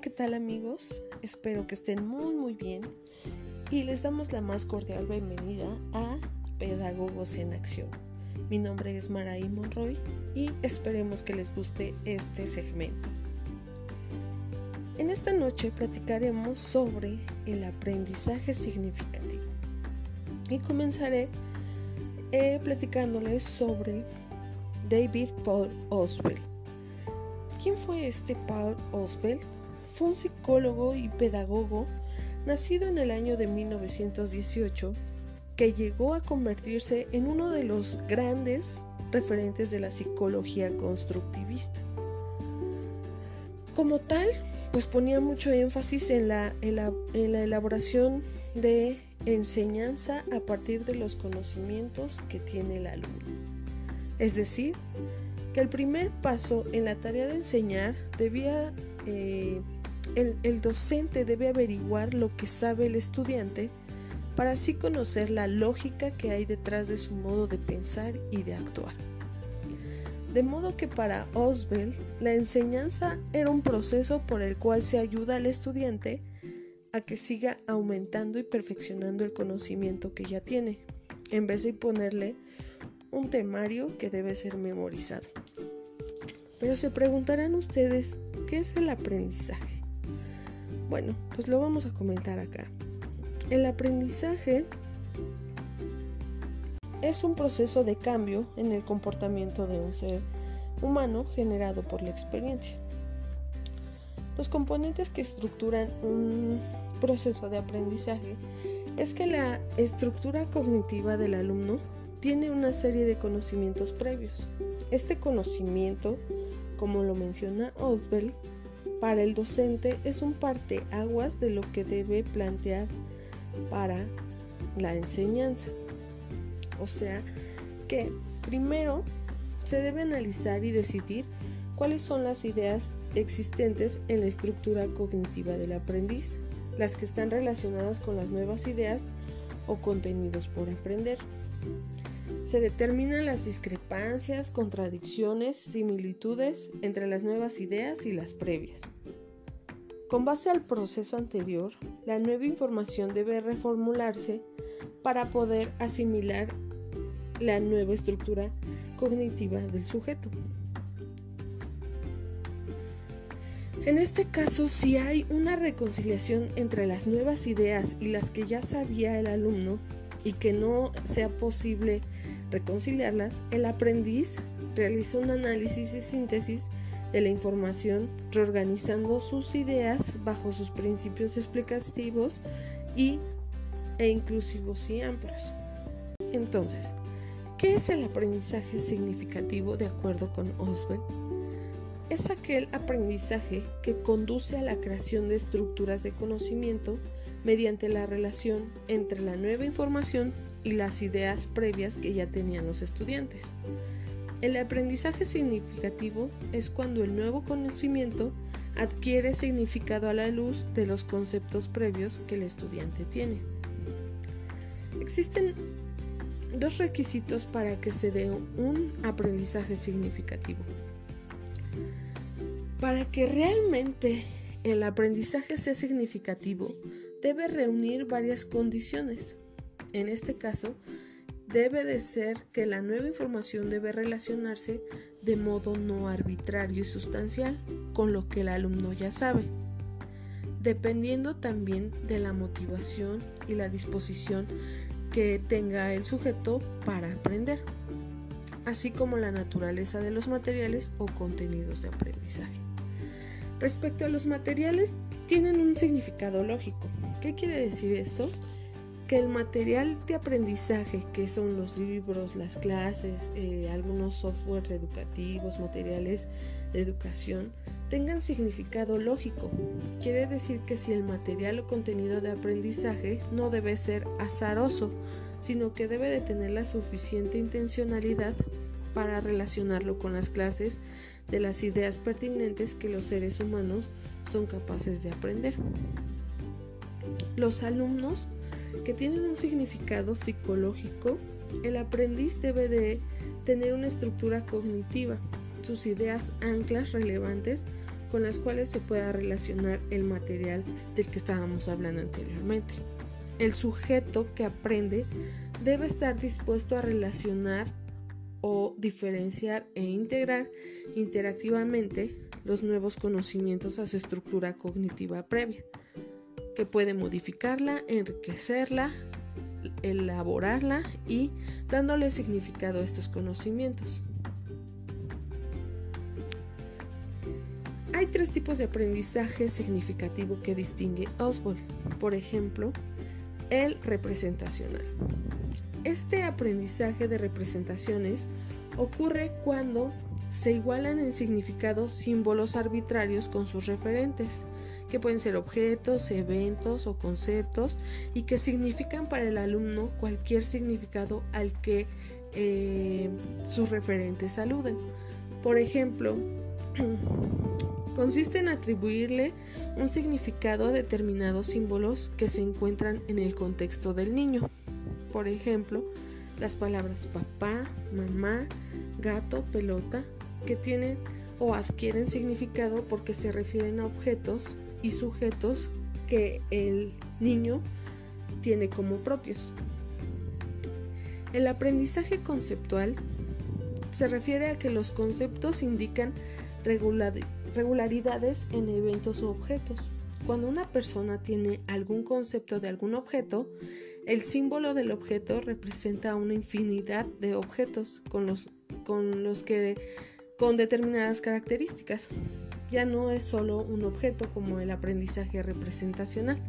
¿qué tal amigos? Espero que estén muy muy bien y les damos la más cordial bienvenida a Pedagogos en Acción. Mi nombre es Maraí Monroy y esperemos que les guste este segmento. En esta noche platicaremos sobre el aprendizaje significativo y comenzaré eh, platicándoles sobre David Paul Oswald. ¿Quién fue este Paul Oswald? Fue un psicólogo y pedagogo nacido en el año de 1918 que llegó a convertirse en uno de los grandes referentes de la psicología constructivista. Como tal, pues ponía mucho énfasis en la, en la, elaboración de enseñanza a partir de los conocimientos que tiene el alumno. Es decir, que el primer paso en la tarea de enseñar debía eh, el, docente debe averiguar lo que sabe el estudiante para así conocer la lógica que hay detrás de su modo de pensar y de actuar. De modo que para Oswald la enseñanza era un proceso por el cual se ayuda al estudiante a que siga aumentando y perfeccionando el conocimiento que ya tiene, en vez de ponerle un temario que debe ser memorizado. Pero se preguntarán ustedes, ¿qué es el aprendizaje? Bueno, pues lo vamos a comentar acá. El aprendizaje es un proceso de cambio en el comportamiento de un ser humano generado por la experiencia. Los componentes que estructuran un proceso de aprendizaje es que la estructura cognitiva del alumno tiene una serie de conocimientos previos. Este conocimiento, como lo menciona Oswald, para el docente es un parteaguas de lo que debe plantear para la enseñanza. O sea que primero se debe analizar y decidir cuáles son las ideas existentes en la estructura cognitiva del aprendiz, las que están relacionadas con las nuevas ideas o contenidos por aprender. Se determinan las discrepancias, contradicciones, similitudes entre las nuevas ideas y las previas. Con base al proceso anterior, la nueva información debe reformularse para poder asimilar la nueva estructura cognitiva del sujeto. En este caso, si hay una reconciliación entre las nuevas ideas y las que ya sabía el alumno, y que no sea posible reconciliarlas, el aprendiz realiza un análisis y síntesis de la información, reorganizando sus ideas bajo sus principios explicativos y, e inclusivos y amplios. Entonces, ¿qué es el aprendizaje significativo de acuerdo con Oswald? Es aquel aprendizaje que conduce a la creación de estructuras de conocimiento mediante la relación entre la nueva información y las ideas previas que ya tenían los estudiantes. El aprendizaje significativo es cuando el nuevo conocimiento adquiere significado a la luz de los conceptos previos que el estudiante tiene. Existen dos requisitos para que se dé un aprendizaje significativo. Para que realmente el aprendizaje sea significativo, debe reunir varias condiciones. En este caso, debe de ser que la nueva información debe relacionarse de modo no arbitrario y sustancial con lo que el alumno ya sabe, dependiendo también de la motivación y la disposición que tenga el sujeto para aprender, así como la naturaleza de los materiales o contenidos de aprendizaje. Respecto a los materiales, tienen un significado lógico. ¿Qué quiere decir esto? que el material de aprendizaje, que son los libros, las clases, eh, algunos software educativos, materiales de educación, tengan significado lógico. Quiere decir que si el material o contenido de aprendizaje no debe ser azaroso, sino que debe de tener la suficiente intencionalidad para relacionarlo con las clases de las ideas pertinentes que los seres humanos son capaces de aprender. Los alumnos que tienen un significado psicológico, el aprendiz debe de tener una estructura cognitiva, sus ideas anclas relevantes con las cuales se pueda relacionar el material del que estábamos hablando anteriormente. El sujeto que aprende debe estar dispuesto a relacionar o diferenciar e integrar interactivamente los nuevos conocimientos a su estructura cognitiva previa, que puede modificarla, enriquecerla, elaborarla y dándole significado a estos conocimientos. Hay tres tipos de aprendizaje significativo que distingue Oswald. Por ejemplo, el representacional. Este aprendizaje de representaciones ocurre cuando se igualan en significado símbolos arbitrarios con sus referentes, que pueden ser objetos, eventos o conceptos, y que significan para el alumno cualquier significado al que eh, sus referentes aluden. Por ejemplo, consiste en atribuirle un significado a determinados símbolos que se encuentran en el contexto del niño. Por ejemplo, las palabras papá, mamá, gato, pelota, que tienen o adquieren significado porque se refieren a objetos y sujetos que el niño tiene como propios. El aprendizaje conceptual se refiere a que los conceptos indican regularidades en eventos o objetos. Cuando una persona tiene algún concepto de algún objeto, el símbolo del objeto representa una infinidad de objetos con los, que con determinadas características. Ya no es solo un objeto como el aprendizaje representacional.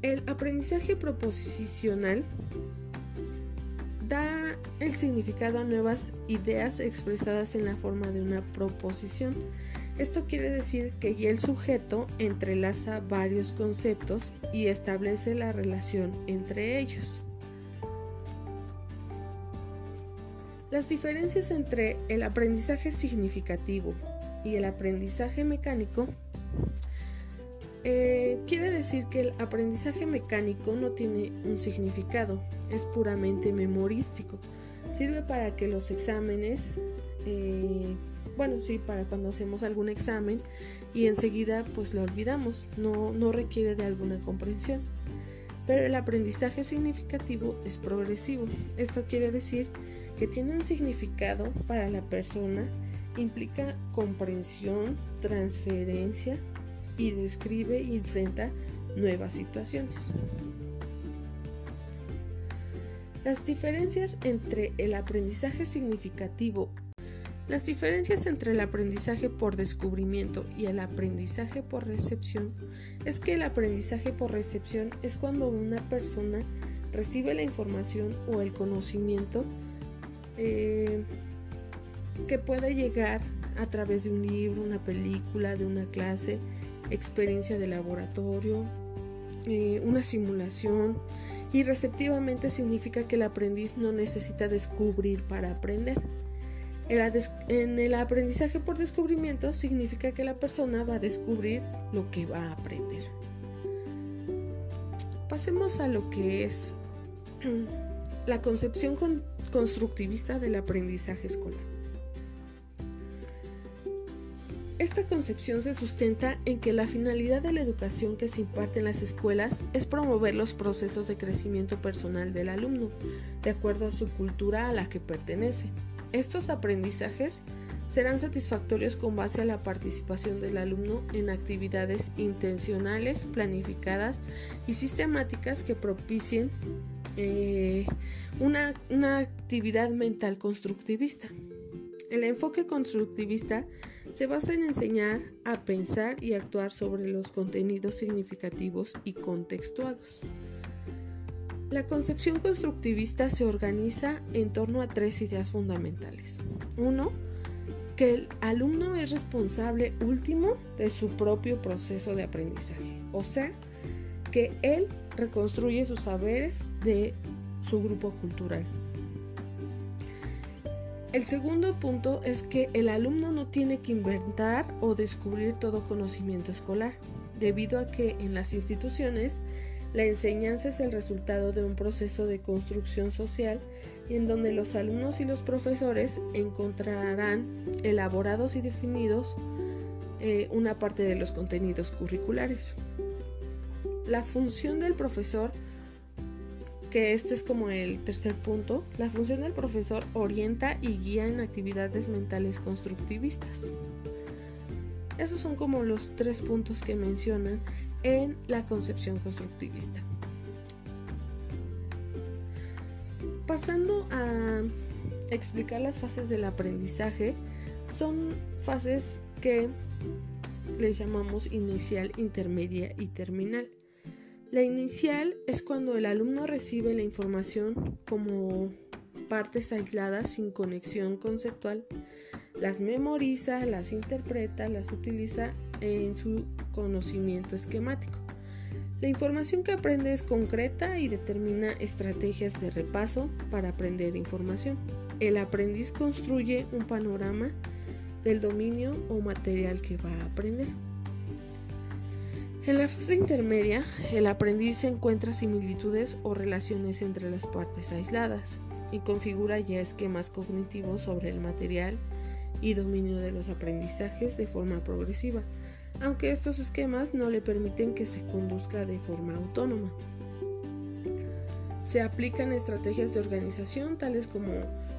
El aprendizaje proposicional da el significado a nuevas ideas expresadas en la forma de una proposición. Esto quiere decir que el sujeto entrelaza varios conceptos y establece la relación entre ellos. Las diferencias entre el aprendizaje significativo y el aprendizaje mecánico eh, quiere decir que el aprendizaje mecánico no tiene un significado, es puramente memorístico. Sirve para que los exámenes, eh, bueno, sí, para cuando hacemos algún examen y enseguida pues lo olvidamos, no, no requiere de alguna comprensión. Pero el aprendizaje significativo es progresivo. Esto quiere decir que tiene un significado para la persona, implica comprensión, transferencia, y describe y enfrenta nuevas situaciones. Las diferencias entre el aprendizaje significativo las diferencias entre el aprendizaje por descubrimiento y el aprendizaje por recepción es que el aprendizaje por recepción es cuando una persona recibe la información o el conocimiento eh, que puede llegar a través de un libro, una película, de una clase, experiencia de laboratorio, eh, una simulación y receptivamente significa que el aprendiz no necesita descubrir para aprender. En el aprendizaje por descubrimiento significa que la persona va a descubrir lo que va a aprender. Pasemos a lo que es la concepción constructivista del aprendizaje escolar. Esta concepción se sustenta en que la finalidad de la educación que se imparte en las escuelas es promover los procesos de crecimiento personal del alumno, de acuerdo a su cultura a la que pertenece. Estos aprendizajes serán satisfactorios con base a la participación del alumno en actividades intencionales, planificadas y sistemáticas que propicien eh, una, una actividad mental constructivista. El enfoque constructivista se basa en enseñar a pensar y actuar sobre los contenidos significativos y contextuados. La concepción constructivista se organiza en torno a tres ideas fundamentales. Uno, que el alumno es responsable último de su propio proceso de aprendizaje, o sea, que él reconstruye sus saberes de su grupo cultural. El segundo punto es que el alumno no tiene que inventar o descubrir todo conocimiento escolar, debido a que en las instituciones la enseñanza es el resultado de un proceso de construcción social en donde los alumnos y los profesores encontrarán elaborados y definidos eh, una parte de los contenidos curriculares. La función del profesor, que este es como el tercer punto, la función del profesor orienta y guía en actividades mentales constructivistas. Esos son como los tres puntos que mencionan en la concepción constructivista. Pasando a explicar las fases del aprendizaje, son fases que les llamamos inicial, intermedia y terminal. La inicial es cuando el alumno recibe la información como partes aisladas sin conexión conceptual, las memoriza, las interpreta, las utiliza en su conocimiento esquemático. La información que aprende es concreta y determina estrategias de repaso para aprender información. El aprendiz construye un panorama del dominio o material que va a aprender. En la fase intermedia, el aprendiz encuentra similitudes o relaciones entre las partes aisladas y configura ya esquemas cognitivos sobre el material y dominio de los aprendizajes de forma progresiva, aunque estos esquemas no le permiten que se conduzca de forma autónoma. Se aplican estrategias de organización tales como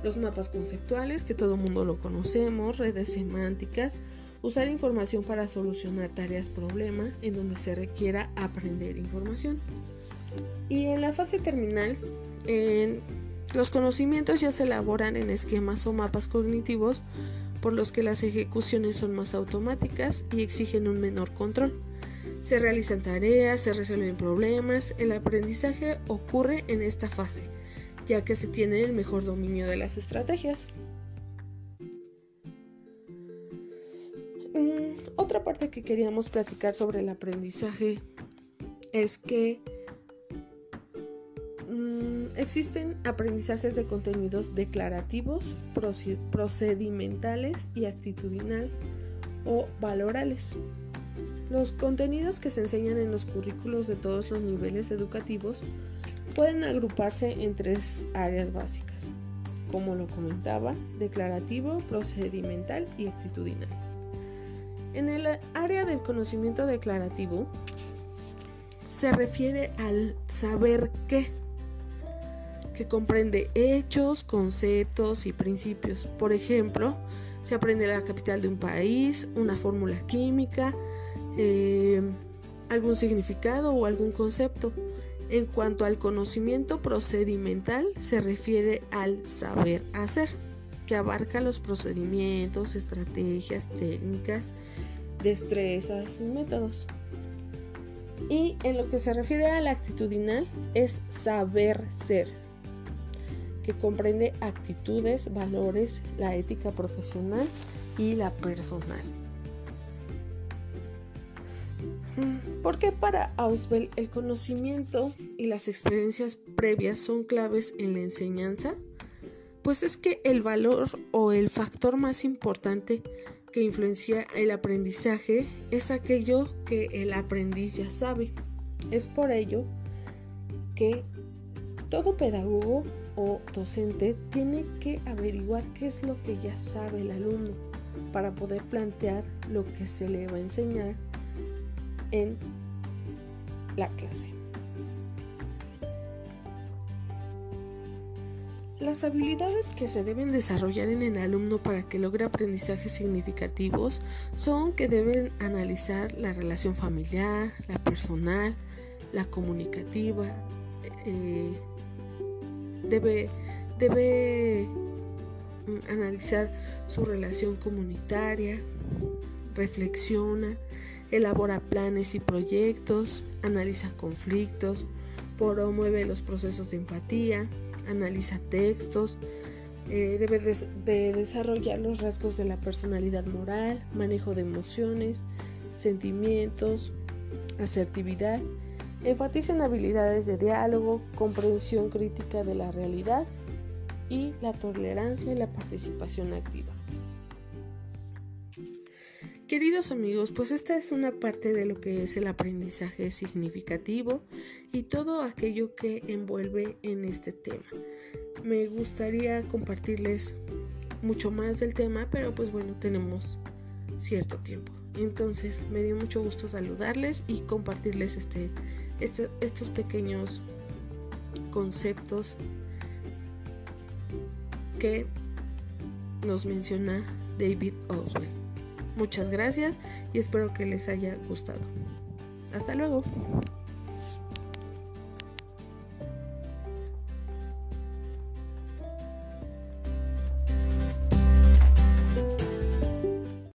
los mapas conceptuales, que todo mundo lo conocemos, redes semánticas, usar información para solucionar tareas problema en donde se requiera aprender información. Y en la fase terminal, los conocimientos ya se elaboran en esquemas o mapas cognitivos por los que las ejecuciones son más automáticas y exigen un menor control. Se realizan tareas, se resuelven problemas, el aprendizaje ocurre en esta fase ya que se tiene el mejor dominio de las estrategias. Mm, otra parte que queríamos platicar sobre el aprendizaje es que existen aprendizajes de contenidos declarativos, procedimentales y actitudinal o valorales. Los contenidos que se enseñan en los currículos de todos los niveles educativos pueden agruparse en tres áreas básicas, como lo comentaba, declarativo, procedimental y actitudinal. En el área del conocimiento declarativo se refiere al saber qué, que comprende hechos, conceptos y principios. Por ejemplo, se aprende la capital de un país, una fórmula química, eh, algún significado o algún concepto. En cuanto al conocimiento procedimental, se refiere al saber hacer, que abarca los procedimientos, estrategias, técnicas, destrezas y métodos. Y en lo que se refiere al actitudinal, es saber ser, que comprende actitudes, valores, la ética profesional y la personal. ¿Por qué para Auswell el conocimiento y las experiencias previas son claves en la enseñanza? Pues es que el valor o el factor más importante que influencia el aprendizaje es aquello que el aprendiz ya sabe. Es por ello que todo pedagogo o docente tiene que averiguar qué es lo que ya sabe el alumno para poder plantear lo que se le va a enseñar en la clase. Las habilidades que se deben desarrollar en el alumno para que logre aprendizajes significativos son que deben analizar la relación familiar, la personal, la comunicativa, eh, debe, debe mm, analizar su relación comunitaria, reflexiona, elabora planes y proyectos, analiza conflictos, promueve los procesos de empatía, analiza textos, eh, debe de desarrollar los rasgos de la personalidad moral, manejo de emociones, sentimientos, asertividad, enfatiza en habilidades de diálogo, comprensión crítica de la realidad y la tolerancia y la participación activa. Queridos amigos, pues esta es una parte de lo que es el aprendizaje significativo y todo aquello que envuelve en este tema. Me gustaría compartirles mucho más del tema, pero pues bueno, tenemos cierto tiempo. Entonces me dio mucho gusto saludarles y compartirles este, este estos pequeños conceptos que nos menciona David Oswell. Muchas gracias y espero que les haya gustado. Hasta luego.